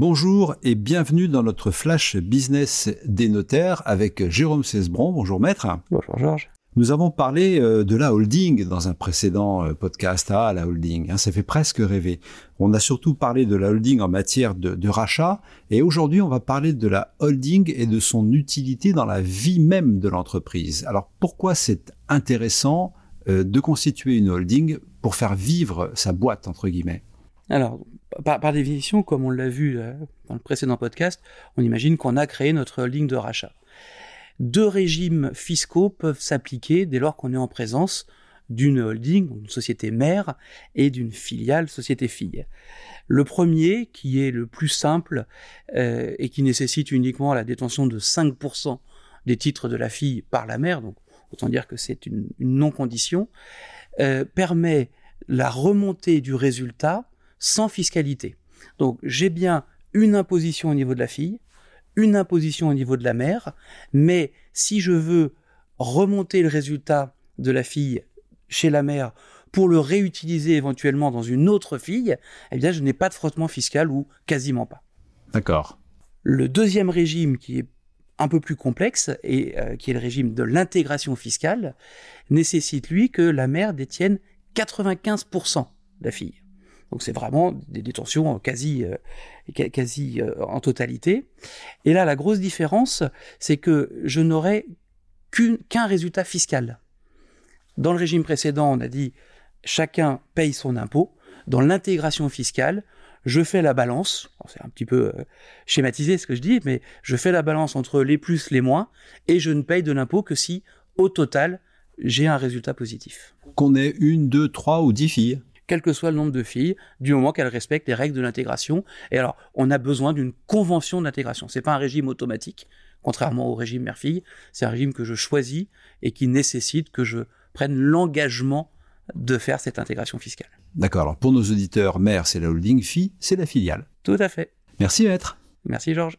Bonjour et bienvenue dans notre flash business des notaires avec Jérôme Cesbron. Bonjour maître. Bonjour Georges. Nous avons parlé euh, de la holding dans un précédent euh, podcast. Ah, la holding, hein, ça fait presque rêver. On a surtout parlé de la holding en matière de, de rachat et aujourd'hui on va parler de la holding et de son utilité dans la vie même de l'entreprise. Alors pourquoi c'est intéressant euh, de constituer une holding pour faire vivre sa boîte entre guillemets? Alors, par, définition, comme on l'a vu euh, dans le précédent podcast, on imagine qu'on a créé notre holding de rachat. Deux régimes fiscaux peuvent s'appliquer dès lors qu'on est en présence d'une holding, une société mère, et d'une filiale, société fille. Le premier, qui est le plus simple euh, et qui nécessite uniquement la détention de 5% des titres de la fille par la mère, donc autant dire que c'est une, une non-condition, euh, permet la remontée du résultat sans fiscalité. Donc j'ai bien une imposition au niveau de la fille, une imposition au niveau de la mère, mais si je veux remonter le résultat de la fille chez la mère pour le réutiliser éventuellement dans une autre fille, eh bien je n'ai pas de frottement fiscal ou quasiment pas. D'accord. Le deuxième régime qui est un peu plus complexe et euh, qui est le régime de l'intégration fiscale nécessite lui que la mère détienne 95% de la fille. Donc c'est vraiment des détentions quasi, euh, quasi euh, en totalité. Et là, la grosse différence, c'est que je n'aurai qu'un résultat fiscal. Dans le régime précédent, on a dit chacun paye son impôt. Dans l'intégration fiscale, je fais la balance. C'est un petit peu euh, schématisé ce que je dis, mais je fais la balance entre les plus, les moins, et je ne paye de l'impôt que si, au total, j'ai un résultat positif. Qu'on ait une, deux, trois ou dix filles quel que soit le nombre de filles, du moment qu'elles respectent les règles de l'intégration. Et alors, on a besoin d'une convention d'intégration. C'est pas un régime automatique, contrairement au régime mère-fille. C'est un régime que je choisis et qui nécessite que je prenne l'engagement de faire cette intégration fiscale. D'accord. Alors pour nos auditeurs, mère c'est la holding, fille c'est la filiale. Tout à fait. Merci maître. Merci Georges.